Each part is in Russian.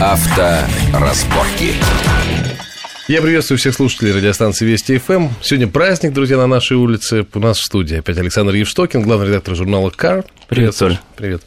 Авторазборки. Я приветствую всех слушателей радиостанции Вести ФМ. Сегодня праздник, друзья, на нашей улице. У нас в студии опять Александр Евштокин, главный редактор журнала «Кар». Привет, Соль. Привет.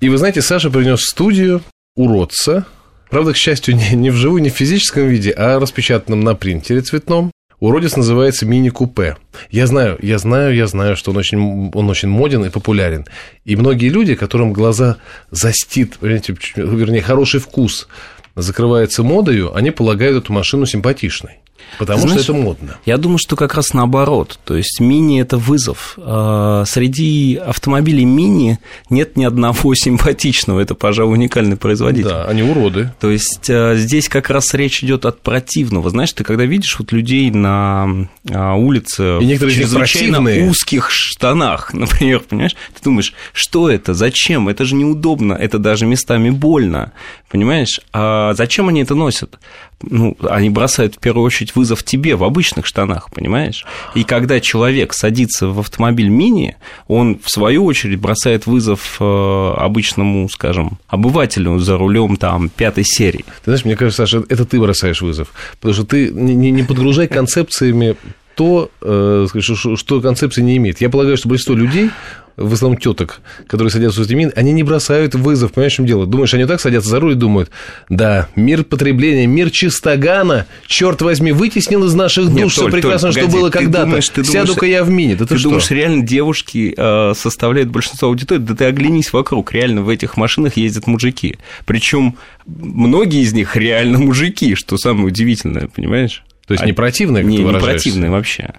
И вы знаете, Саша принес в студию уродца. Правда, к счастью, не, не вживую, не в физическом виде, а распечатанном на принтере цветном. Уродец называется мини-купе. Я знаю, я знаю, я знаю, что он очень, он очень моден и популярен. И многие люди, которым глаза застит, вернее, хороший вкус закрывается модою, они полагают эту машину симпатичной. Потому Знаешь, что это модно. Я думаю, что как раз наоборот. То есть мини это вызов. А, среди автомобилей мини нет ни одного симпатичного. Это, пожалуй, уникальный производитель. Да, они уроды. То есть а, здесь как раз речь идет от противного. Знаешь, ты когда видишь вот людей на а, улице И в чрезвычайно узких штанах, например, понимаешь, ты думаешь, что это, зачем, это же неудобно, это даже местами больно, понимаешь? А зачем они это носят? ну, они бросают в первую очередь вызов тебе в обычных штанах, понимаешь? И когда человек садится в автомобиль мини, он в свою очередь бросает вызов э, обычному, скажем, обывателю за рулем там пятой серии. Ты знаешь, мне кажется, Саша, это ты бросаешь вызов, потому что ты не, не подгружай концепциями то, э, что, концепция не имеет. Я полагаю, что большинство людей в основном теток, которые садятся в Тимин, они не бросают вызов, понимаешь, в чем дело? Думаешь, они так садятся за руль и думают, да, мир потребления, мир чистогана, черт возьми, вытеснил из наших душ Нет, все прекрасно, Толь, что было когда-то. Сяду-ка я в мини. Да ты, ты что? думаешь, реально девушки э, составляют большинство аудитории? Да ты оглянись вокруг, реально в этих машинах ездят мужики. Причем многие из них реально мужики, что самое удивительное, понимаешь? То есть не противные, как не, ты не противные вообще.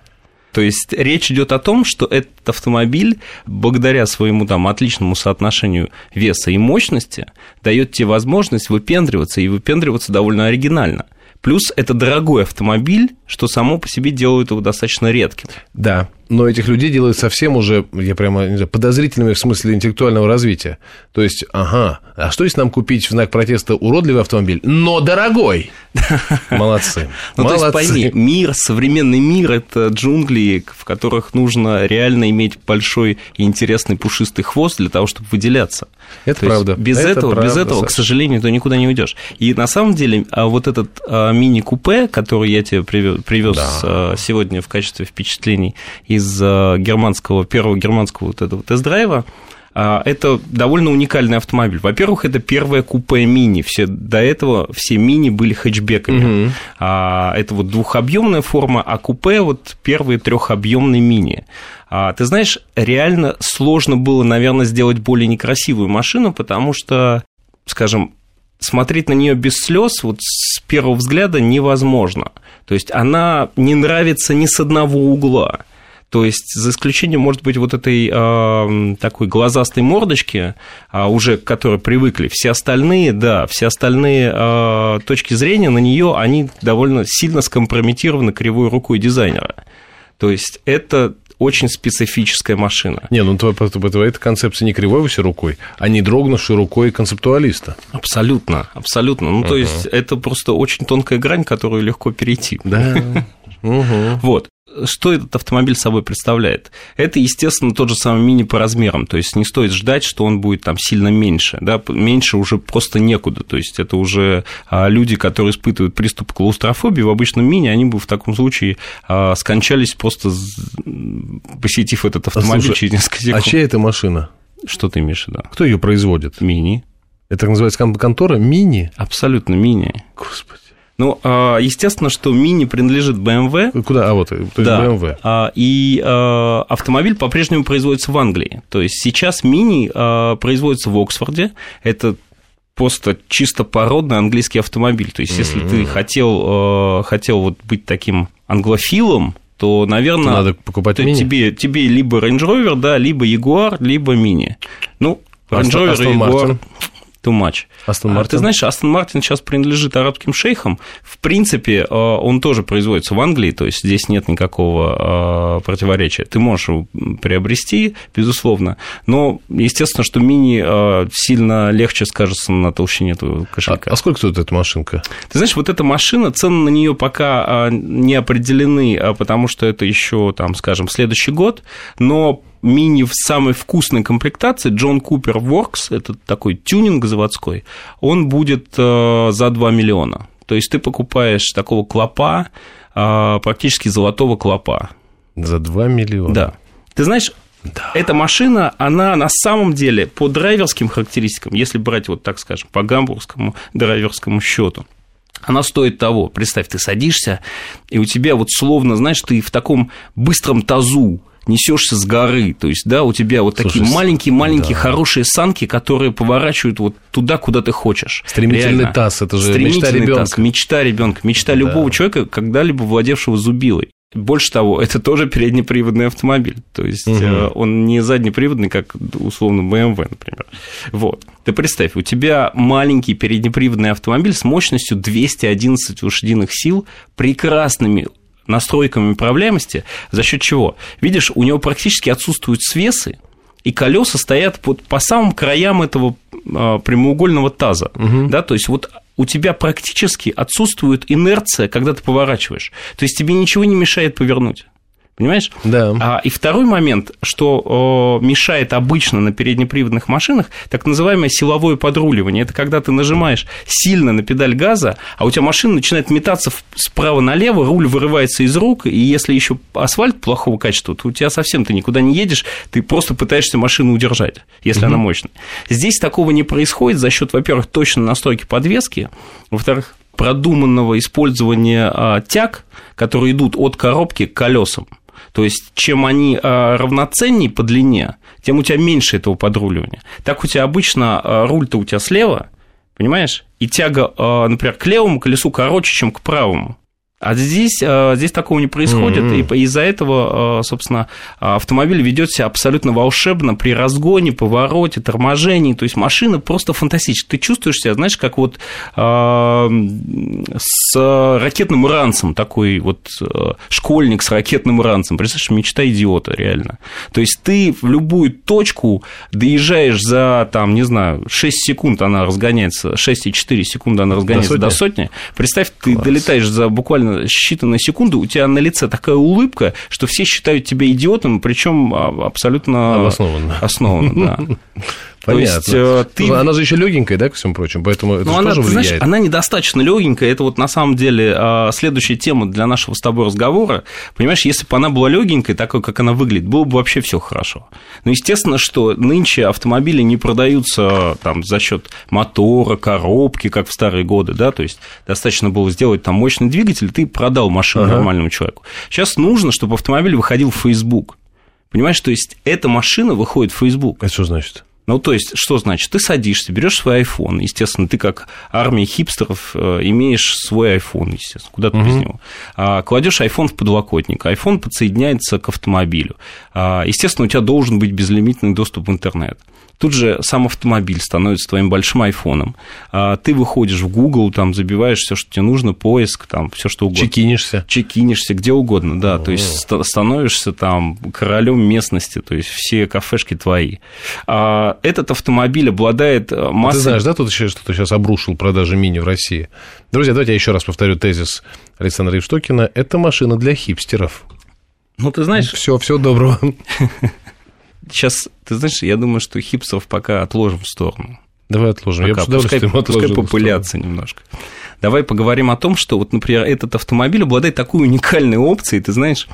То есть речь идет о том, что этот автомобиль, благодаря своему там отличному соотношению веса и мощности, дает тебе возможность выпендриваться и выпендриваться довольно оригинально. Плюс это дорогой автомобиль, что само по себе делает его достаточно редким. Да, но этих людей делают совсем уже, я прямо не знаю, подозрительными в смысле интеллектуального развития. То есть, ага, а что если нам купить в знак протеста уродливый автомобиль, но дорогой? Молодцы. Ну, то есть, пойми, мир, современный мир – это джунгли, в которых нужно реально иметь большой и интересный пушистый хвост для того, чтобы выделяться. Это то правда. Без это этого, без этого, к сожалению, ты никуда не уйдешь. И на самом деле, а вот этот а, мини-купе, который я тебе привез. А, сегодня в качестве впечатлений из из э, германского, первого германского вот этого тест-драйва, а, это довольно уникальный автомобиль. Во-первых, это первое купе мини. Все, до этого все мини были хэтчбеками. Угу. Это вот двухобъемная форма, а купе вот первые трехобъемные мини. А, ты знаешь, реально сложно было, наверное, сделать более некрасивую машину, потому что, скажем, смотреть на нее без слез вот с первого взгляда невозможно. То есть она не нравится ни с одного угла. То есть, за исключением, может быть, вот этой э, такой глазастой мордочки, э, уже к которой привыкли, все остальные, да, все остальные э, точки зрения на нее, они довольно сильно скомпрометированы кривой рукой дизайнера. То есть, это очень специфическая машина. Не, ну эта концепция не кривой все рукой, а не дрогнувшей рукой концептуалиста. Абсолютно, абсолютно. Ну, uh-huh. то есть, это просто очень тонкая грань, которую легко перейти. Да. Угу. Вот что этот автомобиль собой представляет? Это, естественно, тот же самый мини по размерам, то есть не стоит ждать, что он будет там сильно меньше, да, меньше уже просто некуда, то есть это уже а, люди, которые испытывают приступ клаустрофобии в обычном мини, они бы в таком случае а, скончались просто посетив этот автомобиль Слушай, через несколько секунд. А чья это машина? Что ты имеешь в виду? Кто ее производит? Мини. Это называется контора мини? Абсолютно мини. Господи. Ну, а, естественно, что мини принадлежит BMW. Куда? А вот, то есть да. BMW. А, и автомобиль по-прежнему производится в Англии. То есть сейчас мини производится в Оксфорде. Это просто чисто породный английский автомобиль. То есть, если mm-hmm. ты хотел, хотел вот быть таким англофилом, то, наверное, надо покупать мини. Тебе, тебе либо Range Rover, да, либо Jaguar, либо мини. Ну, Range Rover и Jaguar too much. Астон Мартин? Ты знаешь, Астон Мартин сейчас принадлежит арабским шейхам. В принципе, э, он тоже производится в Англии, то есть здесь нет никакого э, противоречия. Ты можешь его приобрести, безусловно, но, естественно, что мини э, сильно легче скажется на толщине этого кошелька. А, а сколько стоит эта машинка? Ты знаешь, вот эта машина, цены на нее пока не определены, потому что это еще, там, скажем, следующий год, но мини в самой вкусной комплектации John Cooper Works, это такой тюнинг заводской, он будет э, за 2 миллиона. То есть ты покупаешь такого клопа, э, практически золотого клопа. За 2 миллиона? Да. Ты знаешь, да. Эта машина, она на самом деле по драйверским характеристикам, если брать вот так скажем, по гамбургскому драйверскому счету, она стоит того. Представь, ты садишься, и у тебя вот словно, знаешь, ты в таком быстром тазу несешься с горы, то есть, да, у тебя вот Слушай, такие маленькие-маленькие да. хорошие санки, которые поворачивают вот туда, куда ты хочешь. Стремительный Реально. таз, это же мечта ребенка. Мечта ребенка, мечта да. любого человека, когда-либо владевшего зубилой. Больше того, это тоже переднеприводный автомобиль. То есть угу. он не заднеприводный, как условно BMW, например. Вот. Ты представь, у тебя маленький переднеприводный автомобиль с мощностью 211 лошадиных сил, прекрасными настройками управляемости, за счет чего? Видишь, у него практически отсутствуют свесы, и колеса стоят под, по самым краям этого а, прямоугольного таза. Угу. Да, то есть вот у тебя практически отсутствует инерция, когда ты поворачиваешь. То есть тебе ничего не мешает повернуть. Понимаешь? Да. А, и второй момент, что о, мешает обычно на переднеприводных машинах, так называемое силовое подруливание. Это когда ты нажимаешь сильно на педаль газа, а у тебя машина начинает метаться справа налево, руль вырывается из рук, и если еще асфальт плохого качества, то у тебя совсем ты никуда не едешь, ты просто пытаешься машину удержать, если угу. она мощная. Здесь такого не происходит за счет, во-первых, точной настройки подвески, во-вторых, продуманного использования а, тяг, которые идут от коробки к колесам. То есть, чем они а, равноценнее по длине, тем у тебя меньше этого подруливания. Так у тебя обычно а, руль-то у тебя слева, понимаешь? И тяга, а, например, к левому колесу короче, чем к правому. А здесь, э, здесь такого не происходит, mm-hmm. и из-за этого, э, собственно, автомобиль ведет себя абсолютно волшебно при разгоне, повороте, торможении. То есть машина просто фантастическая. Ты чувствуешь себя, знаешь, как вот э, с ракетным ранцем, такой вот школьник с ракетным ранцем. Представляешь, мечта идиота, реально. То есть ты в любую точку доезжаешь за, там, не знаю, 6 секунд она разгоняется, 6,4 секунды она разгоняется до сотни. До сотни. Представь, ты Класс. долетаешь за буквально буквально считанные секунды у тебя на лице такая улыбка, что все считают тебя идиотом, причем а, абсолютно обоснованно. Основанно, да. Понятно. есть, э, ты... Она же еще легенькая, да, ко всему прочему, поэтому это ну, она, тоже влияет. Знаешь, она недостаточно легенькая. Это вот на самом деле а, следующая тема для нашего с тобой разговора. Понимаешь, если бы она была легенькой, такой, как она выглядит, было бы вообще все хорошо. Но естественно, что нынче автомобили не продаются там за счет мотора, коробки, как в старые годы, да, то есть достаточно было сделать там мощный двигатель, ты продал машину ага. нормальному человеку. Сейчас нужно, чтобы автомобиль выходил в Facebook. Понимаешь, то есть эта машина выходит в Facebook. Это что значит? Ну, то есть, что значит? Ты садишься, берешь свой iPhone, естественно, ты как армия хипстеров э, имеешь свой iPhone, естественно, куда ты угу. без него. А, кладешь iPhone в подлокотник, iPhone подсоединяется к автомобилю. А, естественно, у тебя должен быть безлимитный доступ в интернет. Тут же сам автомобиль становится твоим большим айфоном. А, ты выходишь в Google, там забиваешь все, что тебе нужно, поиск, там все что угодно. Чекинишься. Чекинишься, где угодно, да. О-о-о. То есть становишься там королем местности, то есть все кафешки твои. А, этот автомобиль обладает э, массой... Ты знаешь, да, тут еще что-то сейчас обрушил продажи мини в России. Друзья, давайте я еще раз повторю тезис Александра Евштокина. Это машина для хипстеров. Ну, ты знаешь... Все, всего доброго. сейчас, ты знаешь, я думаю, что хипсов пока отложим в сторону. Давай отложим. Пока, я пускай, пускай попыляться немножко. Давай поговорим о том, что вот, например, этот автомобиль обладает такой уникальной опцией, ты знаешь,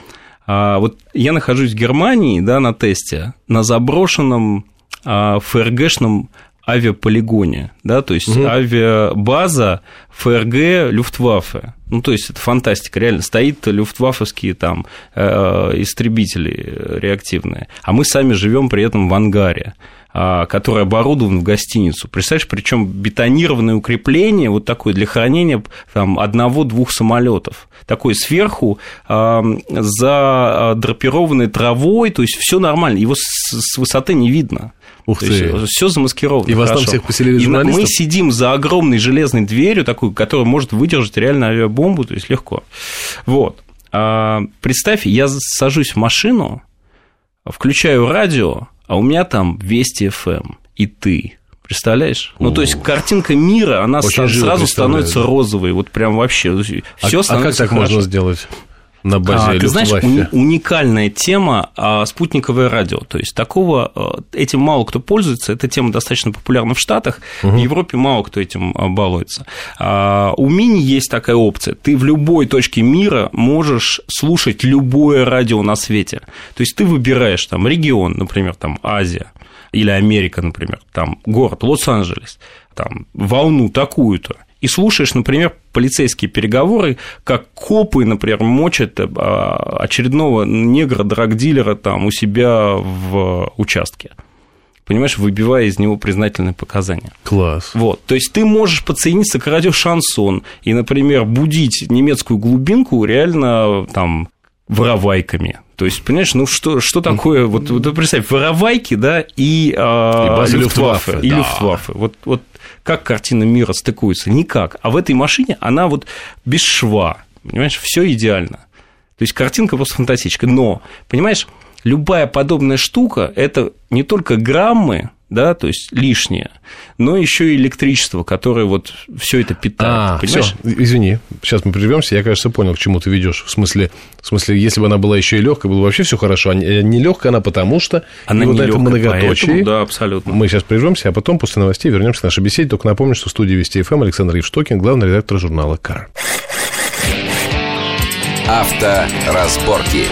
а, вот я нахожусь в Германии, да, на тесте, на заброшенном а, ФРГшном авиаполигоне, да, то есть угу. авиабаза ФРГ Люфтваффе. Ну, то есть это фантастика, реально стоит люфтваффовские там э, истребители реактивные, а мы сами живем при этом в ангаре а, который оборудован в гостиницу. Представляешь, причем бетонированное укрепление, вот такое для хранения там, одного-двух самолетов. Такой сверху э, задрапированной травой, то есть все нормально, его с высоты не видно. Ух ты. Все замаскировано. И вас там всех поселили? И мы сидим за огромной железной дверью, такой, которая может выдержать реально авиабомбу, то есть легко. Вот. А, представь, я сажусь в машину, включаю радио, а у меня там Вести ФМ эм и ты. Представляешь? Ну, то есть картинка мира, она Очень сразу становится розовой, вот прям вообще. Все а, становится а как так хорошо. можно сделать? На базе а, Ты знаешь, уни- уникальная тема а, спутниковое радио. То есть такого, а, этим мало кто пользуется, эта тема достаточно популярна в Штатах, угу. в Европе мало кто этим а, балуется. А, у Мини есть такая опция. Ты в любой точке мира можешь слушать любое радио на свете. То есть ты выбираешь там регион, например, там Азия, или Америка, например, там город Лос-Анджелес, там волну такую-то, и слушаешь, например, полицейские переговоры, как копы, например, мочат а, очередного негра, драгдилера там у себя в участке понимаешь, выбивая из него признательные показания. Класс. Вот, то есть ты можешь подсоединиться к радио шансон и, например, будить немецкую глубинку реально там воровайками. То есть, понимаешь, ну что, что такое, вот, вот представь, воровайки, да, и, а, и Люфтваффе, и да. Люфтваффе. Вот, вот как картина мира стыкуется? Никак. А в этой машине она вот без шва, понимаешь, все идеально. То есть картинка просто фантастическая. Но, понимаешь, любая подобная штука – это не только граммы, да, то есть лишнее, но еще и электричество, которое вот все это питает. А, понимаешь? Всё. Извини, сейчас мы прервемся. Я, кажется, понял, к чему ты ведешь. В смысле, в смысле, если бы она была еще и легкая, было бы вообще все хорошо. А не легкая она потому что она и вот это многоточие. Поэтому, да, абсолютно. Мы сейчас прервемся, а потом после новостей вернемся к нашей беседе. Только напомню, что в студии Вести ФМ Александр Евштокин, главный редактор журнала Кар. Авторазборки.